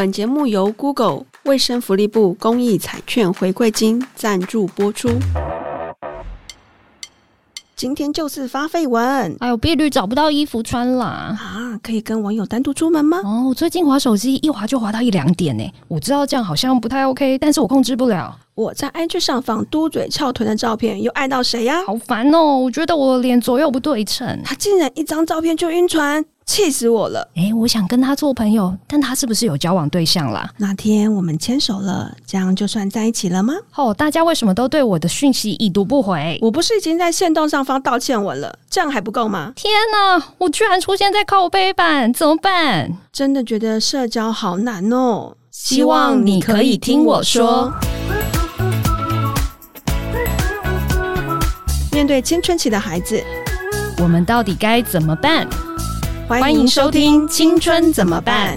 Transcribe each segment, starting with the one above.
本节目由 Google 卫生福利部公益彩券回馈金赞助播出。今天就是发废文，哎呦，碧绿找不到衣服穿啦！啊，可以跟网友单独出门吗？哦，最近滑手机一滑就滑到一两点呢。我知道这样好像不太 OK，但是我控制不了。我在 IG 上放嘟嘴翘臀的照片，又爱到谁呀？好烦哦！我觉得我的脸左右不对称，他竟然一张照片就晕船。气死我了！诶，我想跟他做朋友，但他是不是有交往对象啦？那天我们牵手了，这样就算在一起了吗？哦，大家为什么都对我的讯息已读不回？我不是已经在线动上方道歉文了，这样还不够吗？天哪，我居然出现在靠背板，怎么办？真的觉得社交好难哦。希望你可以听我说。面对青春期的孩子，我们到底该怎么办？欢迎收听《青春怎么办》。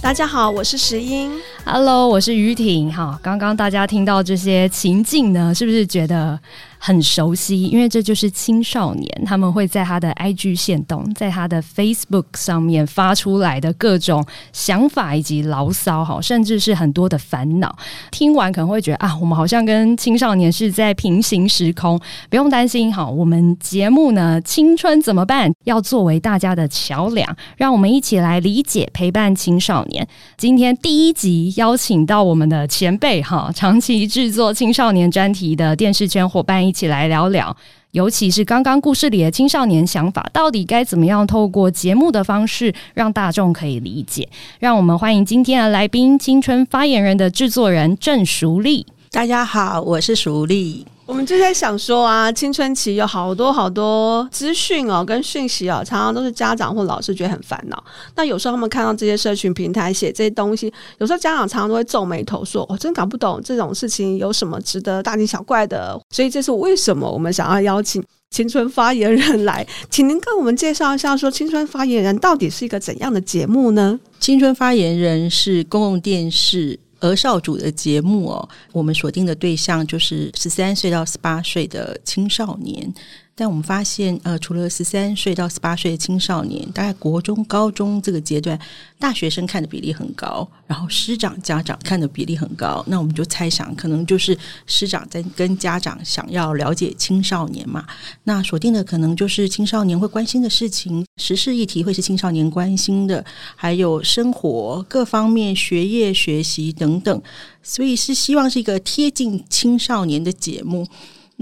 大家好，我是石英。Hello，我是于婷。哈，刚刚大家听到这些情境呢，是不是觉得很熟悉，因为这就是青少年，他们会在他的 IG 线动，在他的 Facebook 上面发出来的各种想法以及牢骚，哈，甚至是很多的烦恼。听完可能会觉得啊，我们好像跟青少年是在平行时空。不用担心，哈，我们节目呢，青春怎么办？要作为大家的桥梁，让我们一起来理解、陪伴青少年。今天第一集邀请到我们的前辈，哈，长期制作青少年专题的电视圈伙伴。一起来聊聊，尤其是刚刚故事里的青少年想法，到底该怎么样透过节目的方式让大众可以理解？让我们欢迎今天的来宾——青春发言人的制作人郑淑丽。大家好，我是淑丽。我们就在想说啊，青春期有好多好多资讯哦，跟讯息哦，常常都是家长或老师觉得很烦恼。那有时候他们看到这些社群平台写这些东西，有时候家长常常都会皱眉头说：“我、真搞不懂这种事情有什么值得大惊小怪的。”所以这是为什么我们想要邀请青春发言人来，请您跟我们介绍一下，说青春发言人到底是一个怎样的节目呢？青春发言人是公共电视。儿少主的节目哦，我们锁定的对象就是十三岁到十八岁的青少年。但我们发现，呃，除了十三岁到十八岁的青少年，大概国中、高中这个阶段，大学生看的比例很高，然后师长、家长看的比例很高。那我们就猜想，可能就是师长在跟家长想要了解青少年嘛。那锁定的可能就是青少年会关心的事情，时事议题会是青少年关心的，还有生活各方面、学业、学习等等。所以是希望是一个贴近青少年的节目。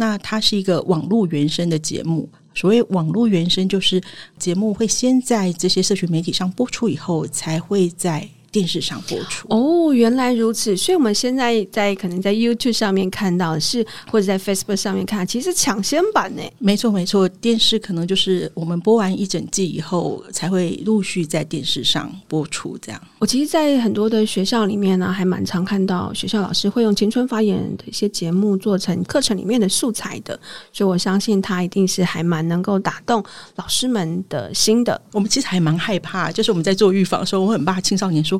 那它是一个网络原生的节目，所谓网络原生，就是节目会先在这些社群媒体上播出，以后才会在。电视上播出哦，原来如此，所以我们现在在可能在 YouTube 上面看到的是，或者在 Facebook 上面看，其实抢先版呢。没错没错，电视可能就是我们播完一整季以后，才会陆续在电视上播出。这样，我其实，在很多的学校里面呢，还蛮常看到学校老师会用青春发言的一些节目做成课程里面的素材的，所以我相信他一定是还蛮能够打动老师们的心的。我们其实还蛮害怕，就是我们在做预防的时候，我很怕青少年说。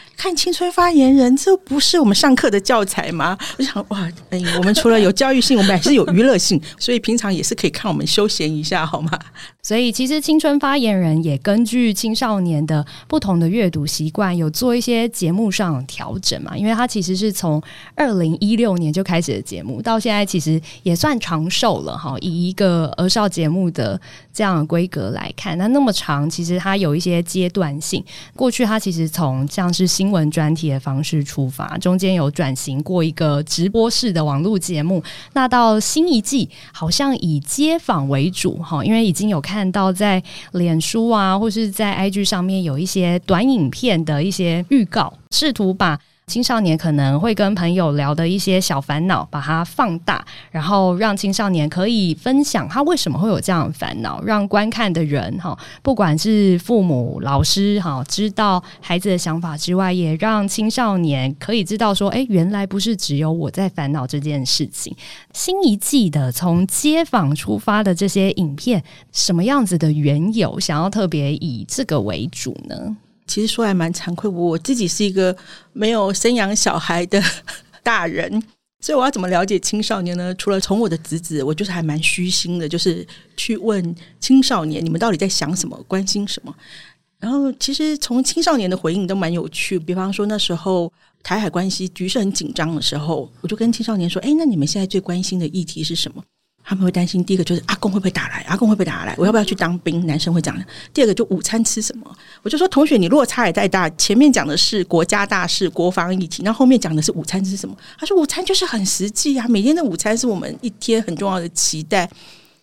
看青春发言人，这不是我们上课的教材吗？我想，哇，哎，我们除了有教育性，我们还是有娱乐性，所以平常也是可以看我们休闲一下，好吗？所以，其实青春发言人也根据青少年的不同的阅读习惯，有做一些节目上调整嘛。因为它其实是从二零一六年就开始的节目，到现在其实也算长寿了哈。以一个儿少节目的这样的规格来看，那那么长，其实它有一些阶段性。过去它其实从像是新闻专题的方式出发，中间有转型过一个直播式的网络节目。那到新一季，好像以街访为主哈，因为已经有看到在脸书啊，或是在 IG 上面有一些短影片的一些预告，试图把。青少年可能会跟朋友聊的一些小烦恼，把它放大，然后让青少年可以分享他为什么会有这样的烦恼，让观看的人哈，不管是父母、老师哈，知道孩子的想法之外，也让青少年可以知道说，哎，原来不是只有我在烦恼这件事情。新一季的从街访出发的这些影片，什么样子的缘由，想要特别以这个为主呢？其实说来蛮惭愧，我自己是一个没有生养小孩的 大人，所以我要怎么了解青少年呢？除了从我的侄子，我就是还蛮虚心的，就是去问青少年，你们到底在想什么，关心什么。然后其实从青少年的回应都蛮有趣，比方说那时候台海关系局势很紧张的时候，我就跟青少年说：“哎，那你们现在最关心的议题是什么？”他们会担心，第一个就是阿公会不会打来，阿公会不会打来，我要不要去当兵？男生会讲的。第二个就午餐吃什么？我就说同学，你落差也太大，前面讲的是国家大事、国防议题，那后，面讲的是午餐吃什么？他说午餐就是很实际啊，每天的午餐是我们一天很重要的期待。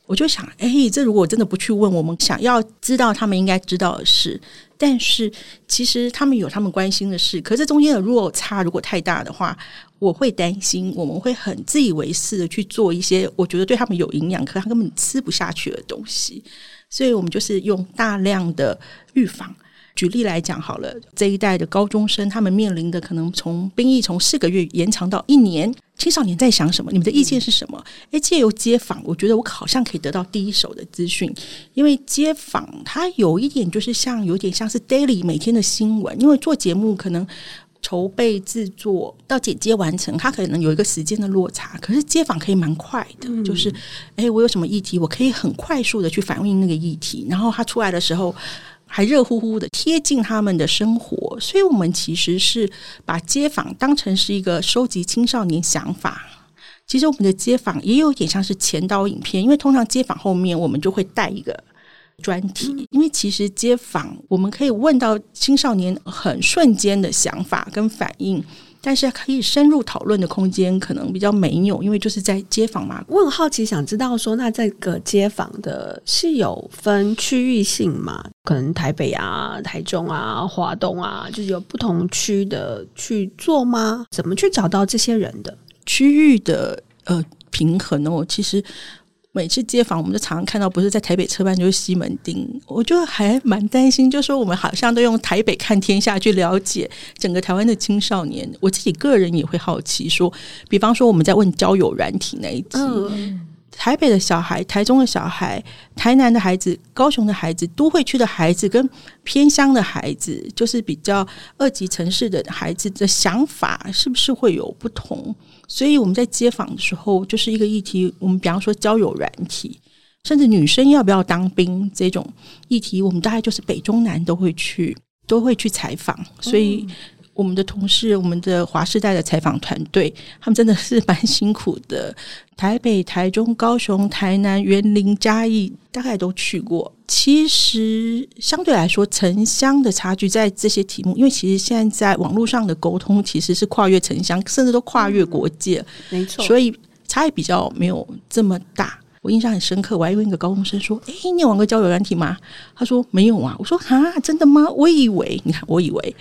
我就想，哎，这如果真的不去问，我们想要知道他们应该知道的事，但是其实他们有他们关心的事，可是中间的落差如果太大的话，我会担心我们会很自以为是的去做一些我觉得对他们有营养，可他根本吃不下去的东西，所以我们就是用大量的预防。举例来讲好了，这一代的高中生，他们面临的可能从兵役从四个月延长到一年，青少年在想什么？你们的意见是什么？诶，借由街访，我觉得我好像可以得到第一手的资讯，因为街访它有一点就是像有点像是 daily 每天的新闻，因为做节目可能筹备制作到剪接完成，它可能有一个时间的落差，可是街访可以蛮快的，就是诶，我有什么议题，我可以很快速的去反映那个议题，然后它出来的时候。还热乎乎的贴近他们的生活，所以我们其实是把街访当成是一个收集青少年想法。其实我们的街访也有点像是前导影片，因为通常街访后面我们就会带一个专题，因为其实街访我们可以问到青少年很瞬间的想法跟反应。但是可以深入讨论的空间可能比较没有，因为就是在街访嘛。我很好奇，想知道说，那这个街访的是有分区域性吗？可能台北啊、台中啊、华东啊，就是有不同区的去做吗？怎么去找到这些人的区域的呃平衡呢？我其实。每次接访，我们就常常看到，不是在台北车班，就是西门町。我就还蛮担心，就说我们好像都用台北看天下去了解整个台湾的青少年。我自己个人也会好奇，说，比方说我们在问交友软体那一集，嗯、台北的小孩、台中的小孩、台南的孩子、高雄的孩子、都会区的孩子跟偏乡的孩子，就是比较二级城市的孩子的想法，是不是会有不同？所以我们在接访的时候，就是一个议题。我们比方说交友软体，甚至女生要不要当兵这种议题，我们大概就是北中南都会去，都会去采访。所以。我们的同事，我们的华世代的采访团队，他们真的是蛮辛苦的。台北、台中、高雄、台南、园林、嘉义，大概都去过。其实相对来说，城乡的差距在这些题目，因为其实现在在网络上的沟通其实是跨越城乡，甚至都跨越国界，没错。所以差异比较没有这么大。我印象很深刻，我还问一个高中生说：“诶，你有玩过交友软体吗？”他说：“没有啊。”我说：“啊，真的吗？我以为，你看，我以为。”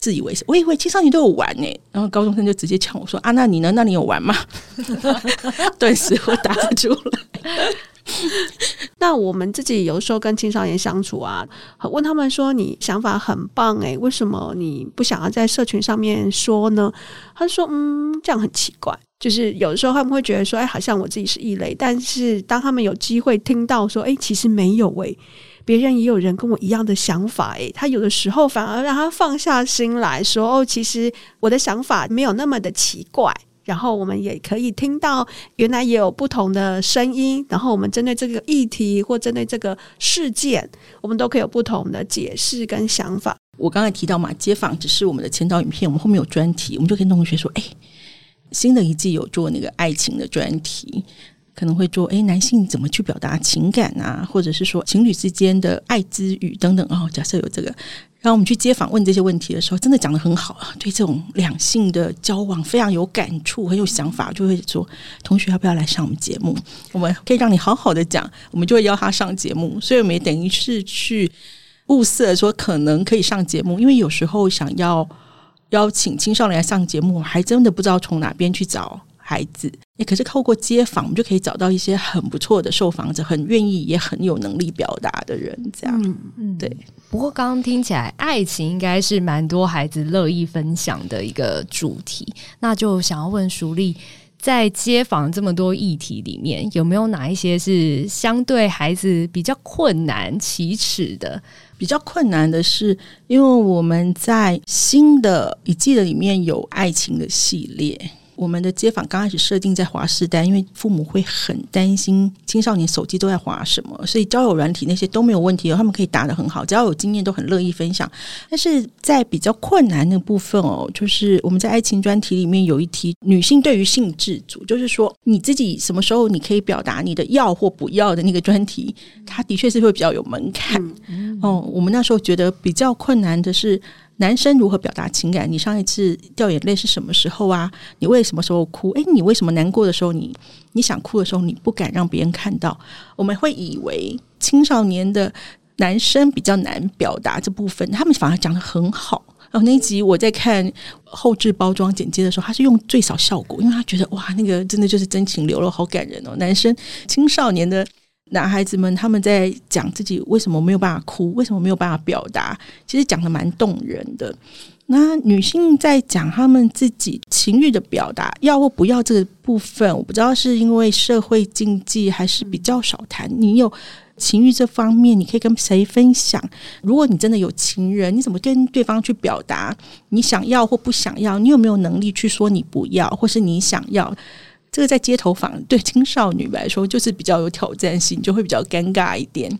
自以为是，我以为青少年都有玩呢。然后高中生就直接呛我说：“啊，那你呢？那你有玩吗？” 顿时我答不出来。那我们自己有时候跟青少年相处啊，问他们说：“你想法很棒诶，为什么你不想要在社群上面说呢？”他说：“嗯，这样很奇怪。就是有的时候他们会觉得说，哎，好像我自己是异类。但是当他们有机会听到说，哎，其实没有诶。”别人也有人跟我一样的想法，诶，他有的时候反而让他放下心来说，哦，其实我的想法没有那么的奇怪。然后我们也可以听到，原来也有不同的声音。然后我们针对这个议题或针对这个事件，我们都可以有不同的解释跟想法。我刚才提到嘛，街访只是我们的前导影片，我们后面有专题，我们就可以跟同学说，哎，新的一季有做那个爱情的专题。可能会做诶，男性怎么去表达情感啊？或者是说情侣之间的爱之语等等哦。假设有这个，然后我们去街访问这些问题的时候，真的讲得很好啊。对这种两性的交往非常有感触，很有想法，就会说同学要不要来上我们节目？我们可以让你好好的讲，我们就会邀他上节目。所以我们也等于是去物色说可能可以上节目，因为有时候想要邀请青少年来上节目，还真的不知道从哪边去找。孩子，也可是透过街访，我们就可以找到一些很不错的受访者，很愿意也很有能力表达的人，这样，嗯嗯，对。不过刚刚听起来，爱情应该是蛮多孩子乐意分享的一个主题。那就想要问淑丽，在街访这么多议题里面，有没有哪一些是相对孩子比较困难启齿的？比较困难的是，因为我们在新的一季的里面有爱情的系列。我们的街访刚开始设定在滑试单，因为父母会很担心青少年手机都在滑什么，所以交友软体那些都没有问题哦，他们可以答得很好，只要有经验都很乐意分享。但是在比较困难的部分哦，就是我们在爱情专题里面有一题，女性对于性自主，就是说你自己什么时候你可以表达你的要或不要的那个专题，它的确是会比较有门槛。哦，我们那时候觉得比较困难的是。男生如何表达情感？你上一次掉眼泪是什么时候啊？你为什么时候哭？诶，你为什么难过的时候你，你想哭的时候，你不敢让别人看到？我们会以为青少年的男生比较难表达这部分，他们反而讲得很好。然后那一集我在看后置包装剪接的时候，他是用最少效果，因为他觉得哇，那个真的就是真情流露，好感人哦。男生青少年的。男孩子们他们在讲自己为什么没有办法哭，为什么没有办法表达，其实讲得蛮动人的。那女性在讲他们自己情欲的表达，要或不要这个部分，我不知道是因为社会禁忌还是比较少谈。你有情欲这方面，你可以跟谁分享？如果你真的有情人，你怎么跟对方去表达你想要或不想要？你有没有能力去说你不要，或是你想要？这个在街头访对青少女来说就是比较有挑战性，就会比较尴尬一点。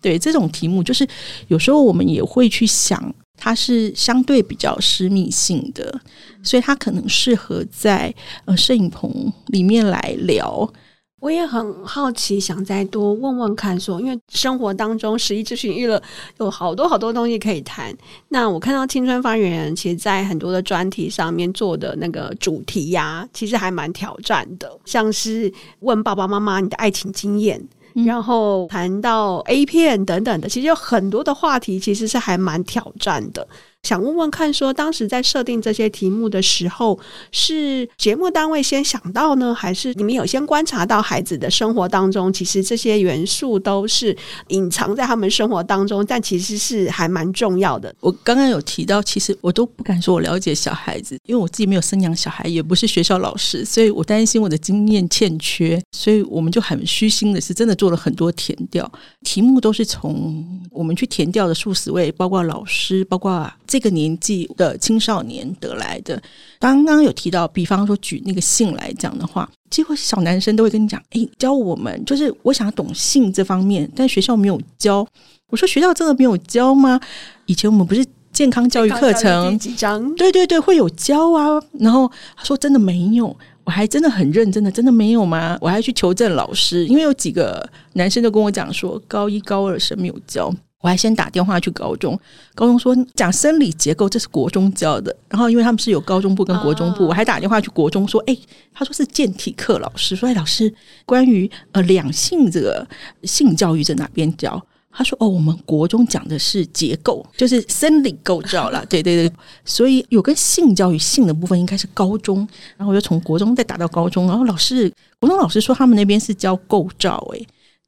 对这种题目，就是有时候我们也会去想，它是相对比较私密性的，所以它可能适合在呃摄影棚里面来聊。我也很好奇，想再多问问看说，说因为生活当中十一资讯娱乐有好多好多东西可以谈。那我看到青春发言人，其实在很多的专题上面做的那个主题呀、啊，其实还蛮挑战的，像是问爸爸妈妈你的爱情经验，嗯、然后谈到 A 片等等的，其实有很多的话题，其实是还蛮挑战的。想问问看，说当时在设定这些题目的时候，是节目单位先想到呢，还是你们有先观察到孩子的生活当中，其实这些元素都是隐藏在他们生活当中，但其实是还蛮重要的。我刚刚有提到，其实我都不敢说我了解小孩子，因为我自己没有生养小孩，也不是学校老师，所以我担心我的经验欠缺，所以我们就很虚心的是真的做了很多填调，题目都是从我们去填调的数十位，包括老师，包括。这个年纪的青少年得来的，刚刚有提到，比方说举那个性来讲的话，几乎小男生都会跟你讲：“哎，教我们，就是我想要懂性这方面，但学校没有教。”我说：“学校真的没有教吗？以前我们不是健康教育课程几章？对对对，会有教啊。”然后他说：“真的没有。”我还真的很认真的，真的没有吗？我还去求证老师，因为有几个男生都跟我讲说，高一高二是没有教。我还先打电话去高中，高中说讲生理结构，这是国中教的。然后因为他们是有高中部跟国中部，我还打电话去国中说，哎，他说是健体课老师，说哎老师，关于呃两性这个性教育在哪边教？他说哦，我们国中讲的是结构，就是生理构造啦。对对对，所以有跟性教育性的部分应该是高中。然后我就从国中再打到高中，然后老师国中老师说他们那边是教构造，哎。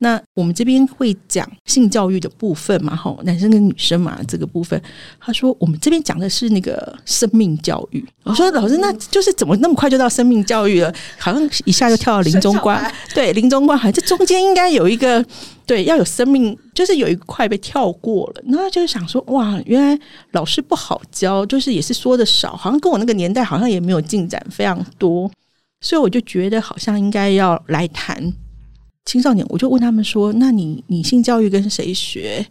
那我们这边会讲性教育的部分嘛？哈，男生跟女生嘛，这个部分，他说我们这边讲的是那个生命教育。我说老师，那就是怎么那么快就到生命教育了？好像一下就跳到临终关，对，临终关还这中间应该有一个对，要有生命，就是有一块被跳过了。那就是想说，哇，原来老师不好教，就是也是说的少，好像跟我那个年代好像也没有进展非常多，所以我就觉得好像应该要来谈。青少年，我就问他们说：“那你你性教育跟谁学？”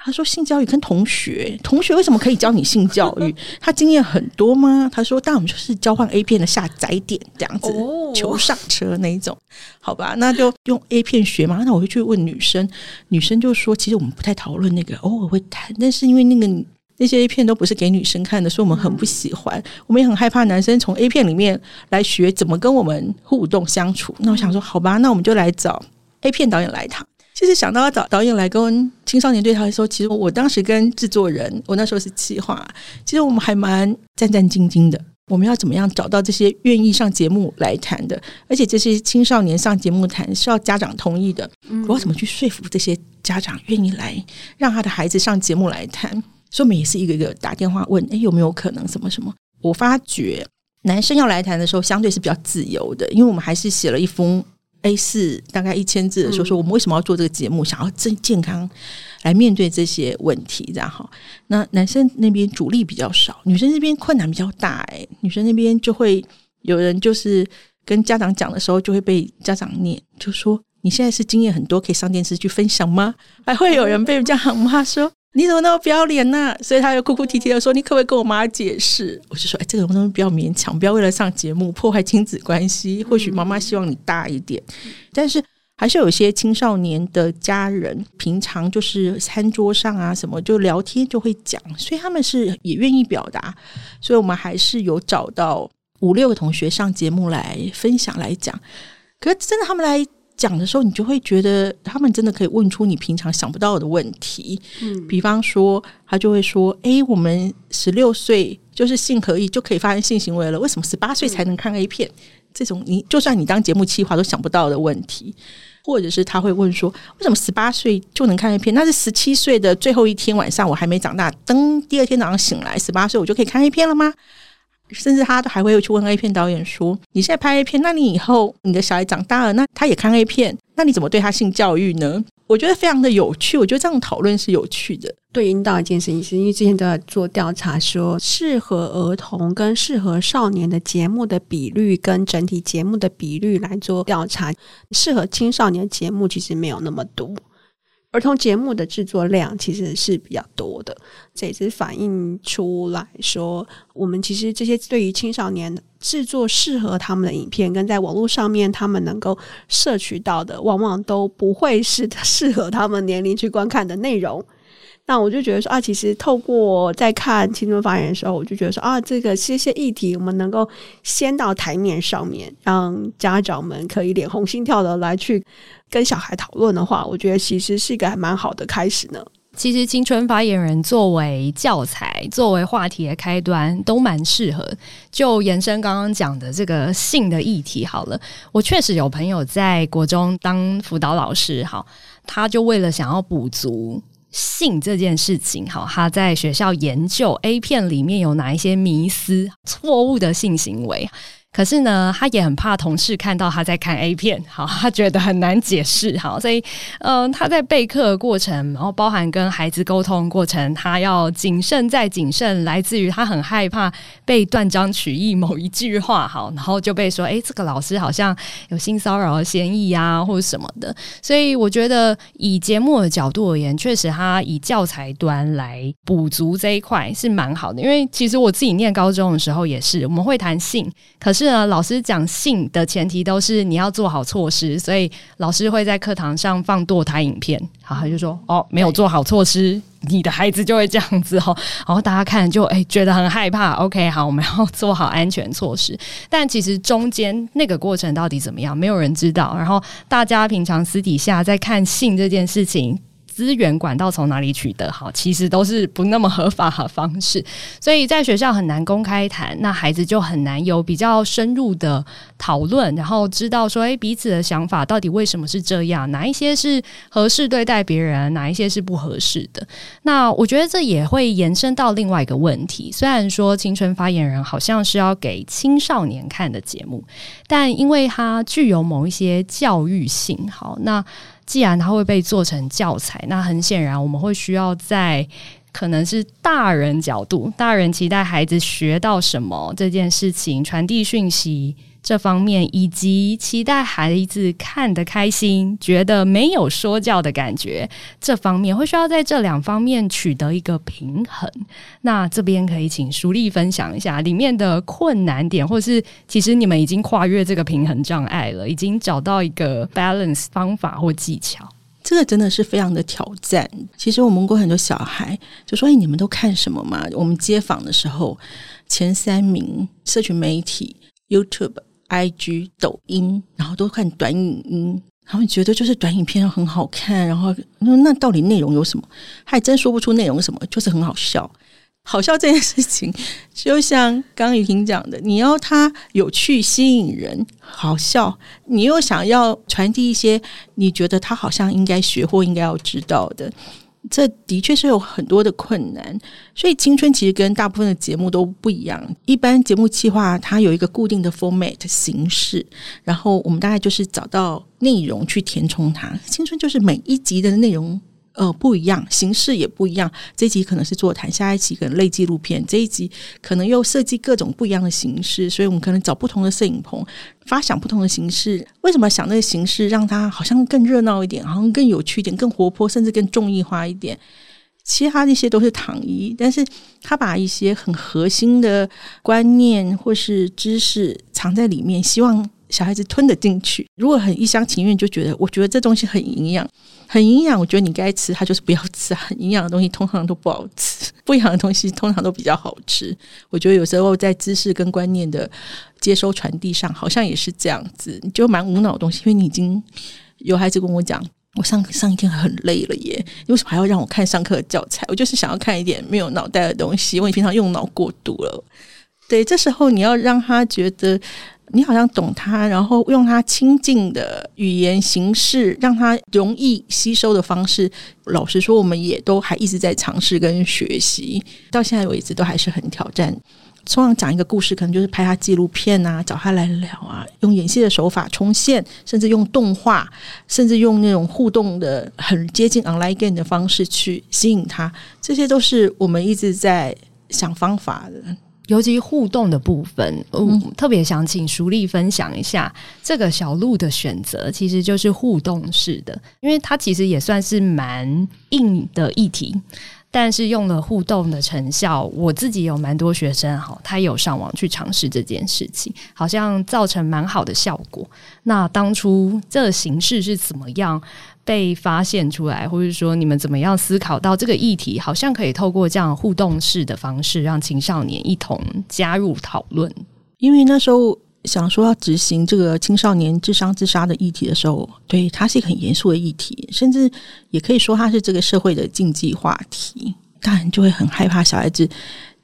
他说：“性教育跟同学，同学为什么可以教你性教育？他经验很多吗？”他说：“但我们就是交换 A 片的下载点这样子，求上车那一种，好吧？那就用 A 片学嘛。那我就去问女生，女生就说：其实我们不太讨论那个，偶尔会谈，但是因为那个。”那些 A 片都不是给女生看的，所以我们很不喜欢。我们也很害怕男生从 A 片里面来学怎么跟我们互动相处。那我想说，好吧，那我们就来找 A 片导演来谈。其实想到要找导演来跟青少年对谈的时候，其实我当时跟制作人，我那时候是企划，其实我们还蛮战战兢兢的。我们要怎么样找到这些愿意上节目来谈的？而且这些青少年上节目谈是要家长同意的。我要怎么去说服这些家长愿意来让他的孩子上节目来谈？所以我们也是一个一个打电话问，哎，有没有可能什么什么？我发觉男生要来谈的时候，相对是比较自由的，因为我们还是写了一封 A 四，大概一千字的说说我们为什么要做这个节目，想要真健康来面对这些问题，这样哈。那男生那边主力比较少，女生这边困难比较大，哎，女生那边就会。有人就是跟家长讲的时候，就会被家长念，就说你现在是经验很多，可以上电视去分享吗？还会有人被家长骂说你怎么那么不要脸呢？所以他又哭哭啼啼的说，你可不可以跟我妈解释？我就说，哎，这个东西不要勉强，不要为了上节目破坏亲子关系。或许妈妈希望你大一点，但是。还是有一些青少年的家人，平常就是餐桌上啊什么就聊天就会讲，所以他们是也愿意表达，所以我们还是有找到五六个同学上节目来分享来讲。可是真的他们来讲的时候，你就会觉得他们真的可以问出你平常想不到的问题。嗯，比方说他就会说：“诶，我们十六岁就是性可以就可以发生性行为了，为什么十八岁才能看 A 片？”这种你就算你当节目企划都想不到的问题。或者是他会问说，为什么十八岁就能看 A 片？那是十七岁的最后一天晚上，我还没长大，等第二天早上醒来，十八岁我就可以看 A 片了吗？甚至他都还会去问 A 片导演说：“你现在拍 A 片，那你以后你的小孩长大了，那他也看 A 片，那你怎么对他性教育呢？”我觉得非常的有趣，我觉得这样讨论是有趣的。对应到一件事情，是因为之前都在做调查说，适合儿童跟适合少年的节目的比率跟整体节目的比率来做调查，适合青少年节目其实没有那么多。儿童节目的制作量其实是比较多的，这也是反映出来说，我们其实这些对于青少年制作适合他们的影片，跟在网络上面他们能够摄取到的，往往都不会是适合他们年龄去观看的内容。那我就觉得说啊，其实透过在看青春发言的时候，我就觉得说啊，这个这些议题我们能够先到台面上面，让家长们可以脸红心跳的来去跟小孩讨论的话，我觉得其实是一个还蛮好的开始呢。其实青春发言人作为教材、作为话题的开端，都蛮适合。就延伸刚刚讲的这个性的议题，好了，我确实有朋友在国中当辅导老师，好，他就为了想要补足。性这件事情，好，他在学校研究 A 片里面有哪一些迷思、错误的性行为。可是呢，他也很怕同事看到他在看 A 片，好，他觉得很难解释，好，所以，嗯、他在备课过程，然后包含跟孩子沟通过程，他要谨慎再谨慎，来自于他很害怕被断章取义某一句话，好，然后就被说，哎，这个老师好像有性骚扰的嫌疑啊，或者什么的。所以，我觉得以节目的角度而言，确实他以教材端来补足这一块是蛮好的。因为其实我自己念高中的时候也是，我们会谈性，可是。呢，老师讲性的前提都是你要做好措施，所以老师会在课堂上放堕胎影片，好，他就说哦，没有做好措施，你的孩子就会这样子哦，然后大家看就诶觉得很害怕，OK，好，我们要做好安全措施，但其实中间那个过程到底怎么样，没有人知道，然后大家平常私底下在看性这件事情。资源管道从哪里取得？好，其实都是不那么合法的方式，所以在学校很难公开谈，那孩子就很难有比较深入的讨论，然后知道说，诶，彼此的想法到底为什么是这样？哪一些是合适对待别人，哪一些是不合适的？那我觉得这也会延伸到另外一个问题。虽然说青春发言人好像是要给青少年看的节目，但因为它具有某一些教育性，好，那。既然它会被做成教材，那很显然我们会需要在可能是大人角度，大人期待孩子学到什么这件事情，传递讯息。这方面以及期待孩子看得开心，觉得没有说教的感觉，这方面会需要在这两方面取得一个平衡。那这边可以请淑丽分享一下里面的困难点，或是其实你们已经跨越这个平衡障碍了，已经找到一个 balance 方法或技巧。这个真的是非常的挑战。其实我们过很多小孩，就说：“哎，你们都看什么嘛？”我们街访的时候，前三名社群媒体 YouTube。IG、抖音，然后都看短影音，他们觉得就是短影片很好看，然后那那到底内容有什么？还真说不出内容什么，就是很好笑。好笑这件事情，就像刚刚雨婷讲的，你要它有趣、吸引人、好笑，你又想要传递一些你觉得他好像应该学或应该要知道的。这的确是有很多的困难，所以青春其实跟大部分的节目都不一样。一般节目企划它有一个固定的 format 形式，然后我们大概就是找到内容去填充它。青春就是每一集的内容呃不一样，形式也不一样。这一集可能是座谈，下一集可能类纪录片，这一集可能又设计各种不一样的形式，所以我们可能找不同的摄影棚，发想不同的形式。为什么想那个形式，让它好像更热闹一点，好像更有趣一点，更活泼，甚至更综艺化一点？其他那些都是躺衣，但是他把一些很核心的观念或是知识藏在里面，希望小孩子吞得进去。如果很一厢情愿，就觉得我觉得这东西很营养，很营养，我觉得你该吃，他就是不要吃。很营养的东西通常都不好吃，不营养的东西通常都比较好吃。我觉得有时候在知识跟观念的接收传递上，好像也是这样子，你就蛮无脑的东西，因为你已经有孩子跟我讲。我上上一天很累了耶，你为什么还要让我看上课的教材？我就是想要看一点没有脑袋的东西，因为你平常用脑过度了。对，这时候你要让他觉得你好像懂他，然后用他亲近的语言形式，让他容易吸收的方式。老实说，我们也都还一直在尝试跟学习，到现在为止都还是很挑战。通常讲一个故事，可能就是拍他纪录片啊，找他来聊啊，用演戏的手法重现，甚至用动画，甚至用那种互动的很接近 online game 的方式去吸引他，这些都是我们一直在想方法的。尤其互动的部分，嗯，特别想请淑丽分享一下这个小鹿的选择，其实就是互动式的，因为它其实也算是蛮硬的议题。但是用了互动的成效，我自己有蛮多学生哈，他有上网去尝试这件事情，好像造成蛮好的效果。那当初这个形式是怎么样被发现出来，或者说你们怎么样思考到这个议题，好像可以透过这样互动式的方式，让青少年一同加入讨论？因为那时候。想说要执行这个青少年自伤自杀的议题的时候，对，它是一个很严肃的议题，甚至也可以说它是这个社会的禁忌话题。大人就会很害怕小孩子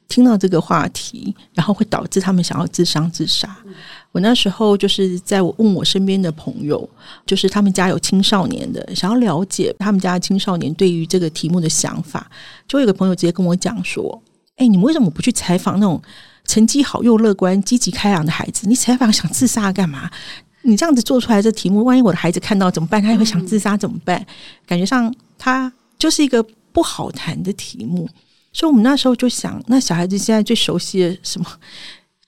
听到这个话题，然后会导致他们想要自伤自杀。我那时候就是在我问我身边的朋友，就是他们家有青少年的，想要了解他们家的青少年对于这个题目的想法，就有个朋友直接跟我讲说：“哎，你们为什么不去采访那种？”成绩好又乐观、积极开朗的孩子，你采访想自杀干嘛？你这样子做出来这题目，万一我的孩子看到怎么办？他也会想自杀怎么办？感觉上他就是一个不好谈的题目。所以，我们那时候就想，那小孩子现在最熟悉的什么，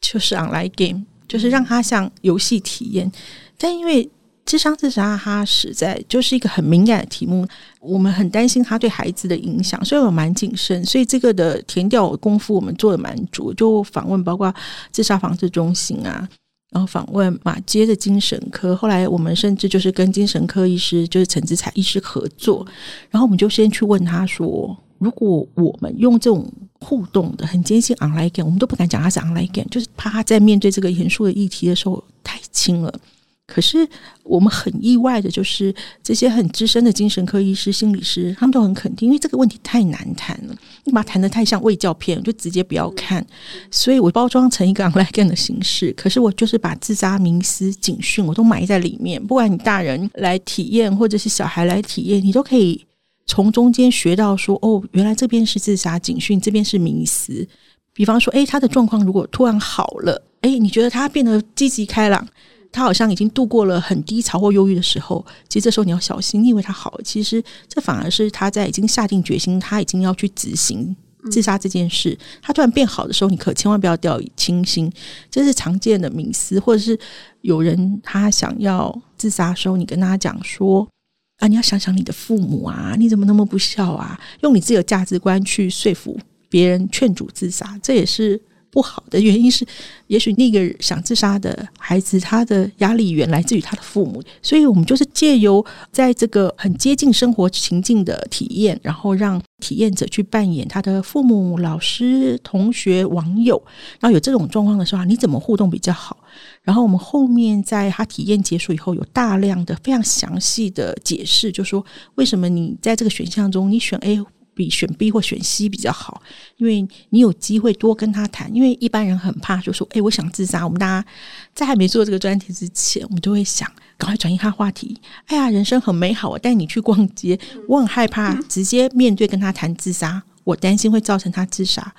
就是 online game，就是让他像游戏体验。但因为自伤自杀，他实在就是一个很敏感的题目，我们很担心他对孩子的影响，所以我蛮谨慎。所以这个的填调功夫我们做的蛮足，就访问包括自杀防治中心啊，然后访问马街的精神科。后来我们甚至就是跟精神科医师，就是陈志才医师合作，然后我们就先去问他说，如果我们用这种互动的很接近 online game，我们都不敢讲他是 online game，就是怕他在面对这个严肃的议题的时候太轻了。可是我们很意外的，就是这些很资深的精神科医师、心理师，他们都很肯定，因为这个问题太难谈了，你把它谈得太像卫教片，就直接不要看。所以我包装成一个 online game 的形式，可是我就是把自杀冥思警讯我都埋在里面，不管你大人来体验，或者是小孩来体验，你都可以从中间学到说，哦，原来这边是自杀警讯，这边是迷思。比方说，诶，他的状况如果突然好了，诶，你觉得他变得积极开朗？他好像已经度过了很低潮或忧郁的时候，其实这时候你要小心，因为他好了，其实这反而是他在已经下定决心，他已经要去执行自杀这件事。他突然变好的时候，你可千万不要掉以轻心，这是常见的迷思，或者是有人他想要自杀的时候，你跟他讲说啊，你要想想你的父母啊，你怎么那么不孝啊？用你自己的价值观去说服别人劝阻自杀，这也是。不好的原因是，也许那个想自杀的孩子，他的压力源来自于他的父母，所以我们就是借由在这个很接近生活情境的体验，然后让体验者去扮演他的父母、老师、同学、网友，然后有这种状况的时候，你怎么互动比较好？然后我们后面在他体验结束以后，有大量的非常详细的解释，就说为什么你在这个选项中你选 A。比选 B 或选 C 比较好，因为你有机会多跟他谈。因为一般人很怕，就说：“哎，我想自杀。”我们大家在还没做这个专题之前，我们就会想赶快转移他话题。哎呀，人生很美好，我带你去逛街。我很害怕直接面对跟他谈自杀，我担心会造成他自杀。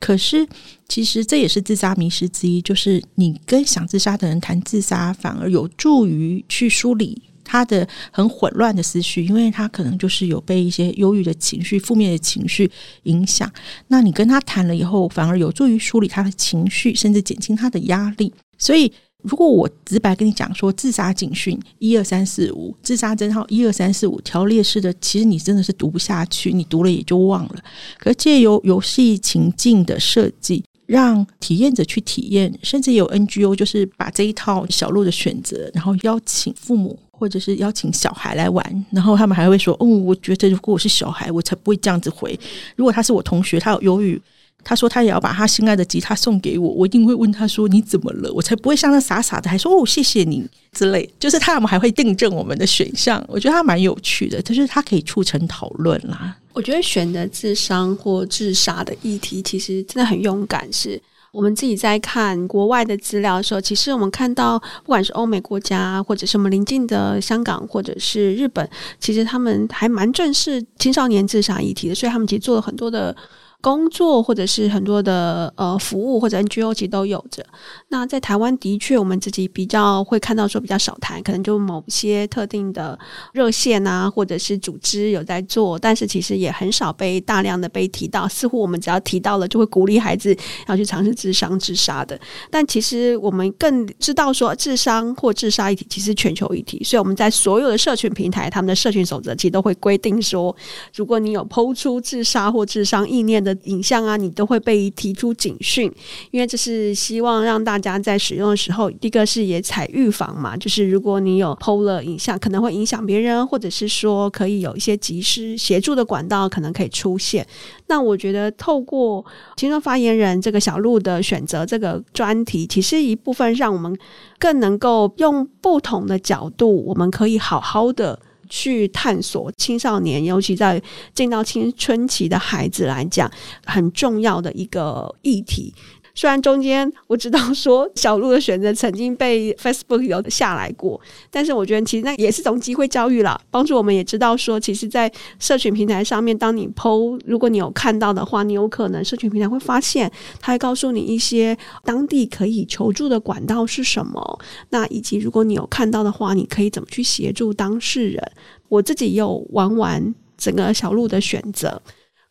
可是，其实这也是自杀迷失之一，就是你跟想自杀的人谈自杀，反而有助于去梳理。他的很混乱的思绪，因为他可能就是有被一些忧郁的情绪、负面的情绪影响。那你跟他谈了以后，反而有助于梳理他的情绪，甚至减轻他的压力。所以，如果我直白跟你讲说，自杀警讯一二三四五，自杀征号一二三四五条列式的，其实你真的是读不下去，你读了也就忘了。可借由游戏情境的设计，让体验者去体验，甚至有 NGO 就是把这一套小路的选择，然后邀请父母或者是邀请小孩来玩，然后他们还会说：“哦，我觉得如果我是小孩，我才不会这样子回。如果他是我同学，他有忧郁。”他说他也要把他心爱的吉他送给我，我一定会问他说，你怎么了，我才不会像那傻傻的还说哦，谢谢你之类。就是他们还会订正我们的选项，我觉得他蛮有趣的，就是他可以促成讨论啦。我觉得选择自伤或自杀的议题，其实真的很勇敢。是我们自己在看国外的资料的时候，其实我们看到不管是欧美国家，或者是我们邻近的香港，或者是日本，其实他们还蛮正视青少年自杀议题的，所以他们其实做了很多的。工作或者是很多的呃服务或者 NGO 其实都有着。那在台湾的确，我们自己比较会看到说比较少谈，可能就某些特定的热线啊，或者是组织有在做，但是其实也很少被大量的被提到。似乎我们只要提到了，就会鼓励孩子要去尝试自伤自杀的。但其实我们更知道说，自伤或自杀议题其实全球议题，所以我们在所有的社群平台，他们的社群守则其实都会规定说，如果你有抛出自杀或自伤意念的。影像啊，你都会被提出警讯，因为这是希望让大家在使用的时候，第一个是也采预防嘛，就是如果你有 PO 了影像，可能会影响别人，或者是说可以有一些及时协助的管道，可能可以出现。那我觉得透过青春发言人这个小路的选择这个专题，其实一部分让我们更能够用不同的角度，我们可以好好的。去探索青少年，尤其在进到青春期的孩子来讲，很重要的一个议题。虽然中间我知道说小路的选择曾经被 Facebook 有下来过，但是我觉得其实那也是种机会教育啦，帮助我们也知道说，其实，在社群平台上面，当你 PO，如果你有看到的话，你有可能社群平台会发现，他会告诉你一些当地可以求助的管道是什么，那以及如果你有看到的话，你可以怎么去协助当事人。我自己有玩完整个小路的选择。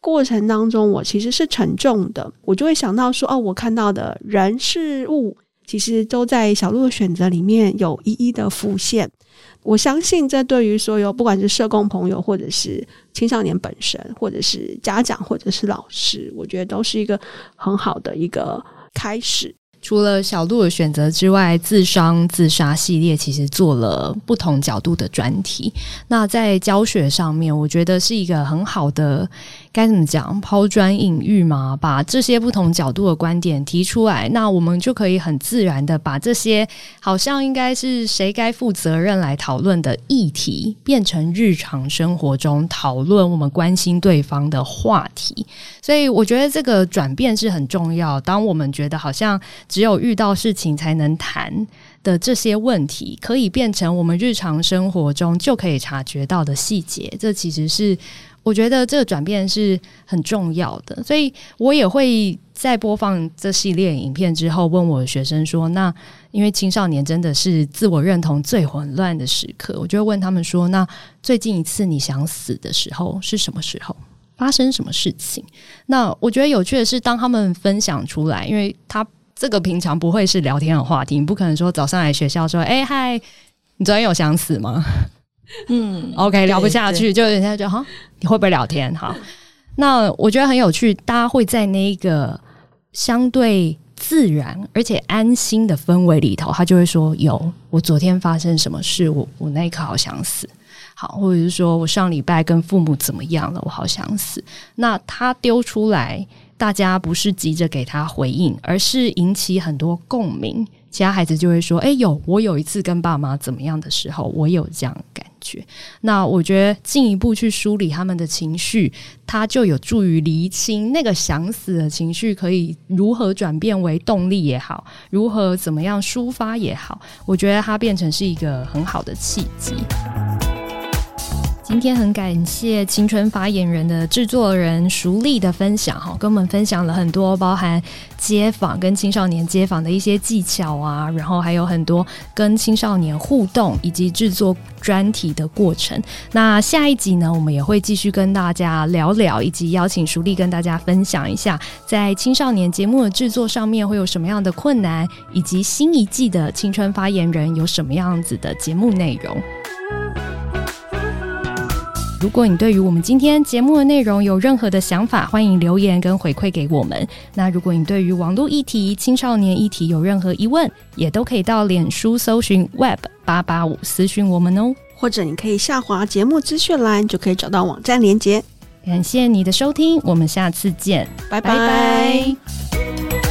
过程当中，我其实是沉重的，我就会想到说，哦，我看到的人事物，其实都在小鹿的选择里面有一一的浮现。我相信，这对于所有不管是社工朋友，或者是青少年本身，或者是家长，或者是老师，我觉得都是一个很好的一个开始。除了小鹿的选择之外，自伤自杀系列其实做了不同角度的专题。那在教学上面，我觉得是一个很好的。该怎么讲？抛砖引玉嘛，把这些不同角度的观点提出来，那我们就可以很自然的把这些好像应该是谁该负责任来讨论的议题，变成日常生活中讨论我们关心对方的话题。所以我觉得这个转变是很重要。当我们觉得好像只有遇到事情才能谈的这些问题，可以变成我们日常生活中就可以察觉到的细节，这其实是。我觉得这个转变是很重要的，所以我也会在播放这系列影片之后，问我的学生说：“那因为青少年真的是自我认同最混乱的时刻，我就会问他们说：‘那最近一次你想死的时候是什么时候？发生什么事情？’那我觉得有趣的是，当他们分享出来，因为他这个平常不会是聊天的话题，你不可能说早上来学校说：‘哎嗨，你昨天有想死吗？’嗯，OK，聊不下去，就人家就哈。”你会不会聊天？哈，那我觉得很有趣。大家会在那个相对自然而且安心的氛围里头，他就会说：“有，我昨天发生什么事？我我那一刻好想死。”好，或者是说我上礼拜跟父母怎么样了？我好想死。那他丢出来，大家不是急着给他回应，而是引起很多共鸣。其他孩子就会说：“哎，有，我有一次跟爸妈怎么样的时候，我有这样感觉。”那我觉得进一步去梳理他们的情绪，它就有助于厘清那个想死的情绪可以如何转变为动力也好，如何怎么样抒发也好，我觉得它变成是一个很好的契机。今天很感谢青春发言人的制作人熟丽的分享哈，跟我们分享了很多包含街访跟青少年街访的一些技巧啊，然后还有很多跟青少年互动以及制作专题的过程。那下一集呢，我们也会继续跟大家聊聊，以及邀请熟丽跟大家分享一下，在青少年节目的制作上面会有什么样的困难，以及新一季的青春发言人有什么样子的节目内容。如果你对于我们今天节目的内容有任何的想法，欢迎留言跟回馈给我们。那如果你对于网络议题、青少年议题有任何疑问，也都可以到脸书搜寻 Web 八八五私讯我们哦，或者你可以下滑节目资讯栏，就可以找到网站连接。感谢你的收听，我们下次见，拜拜。拜拜。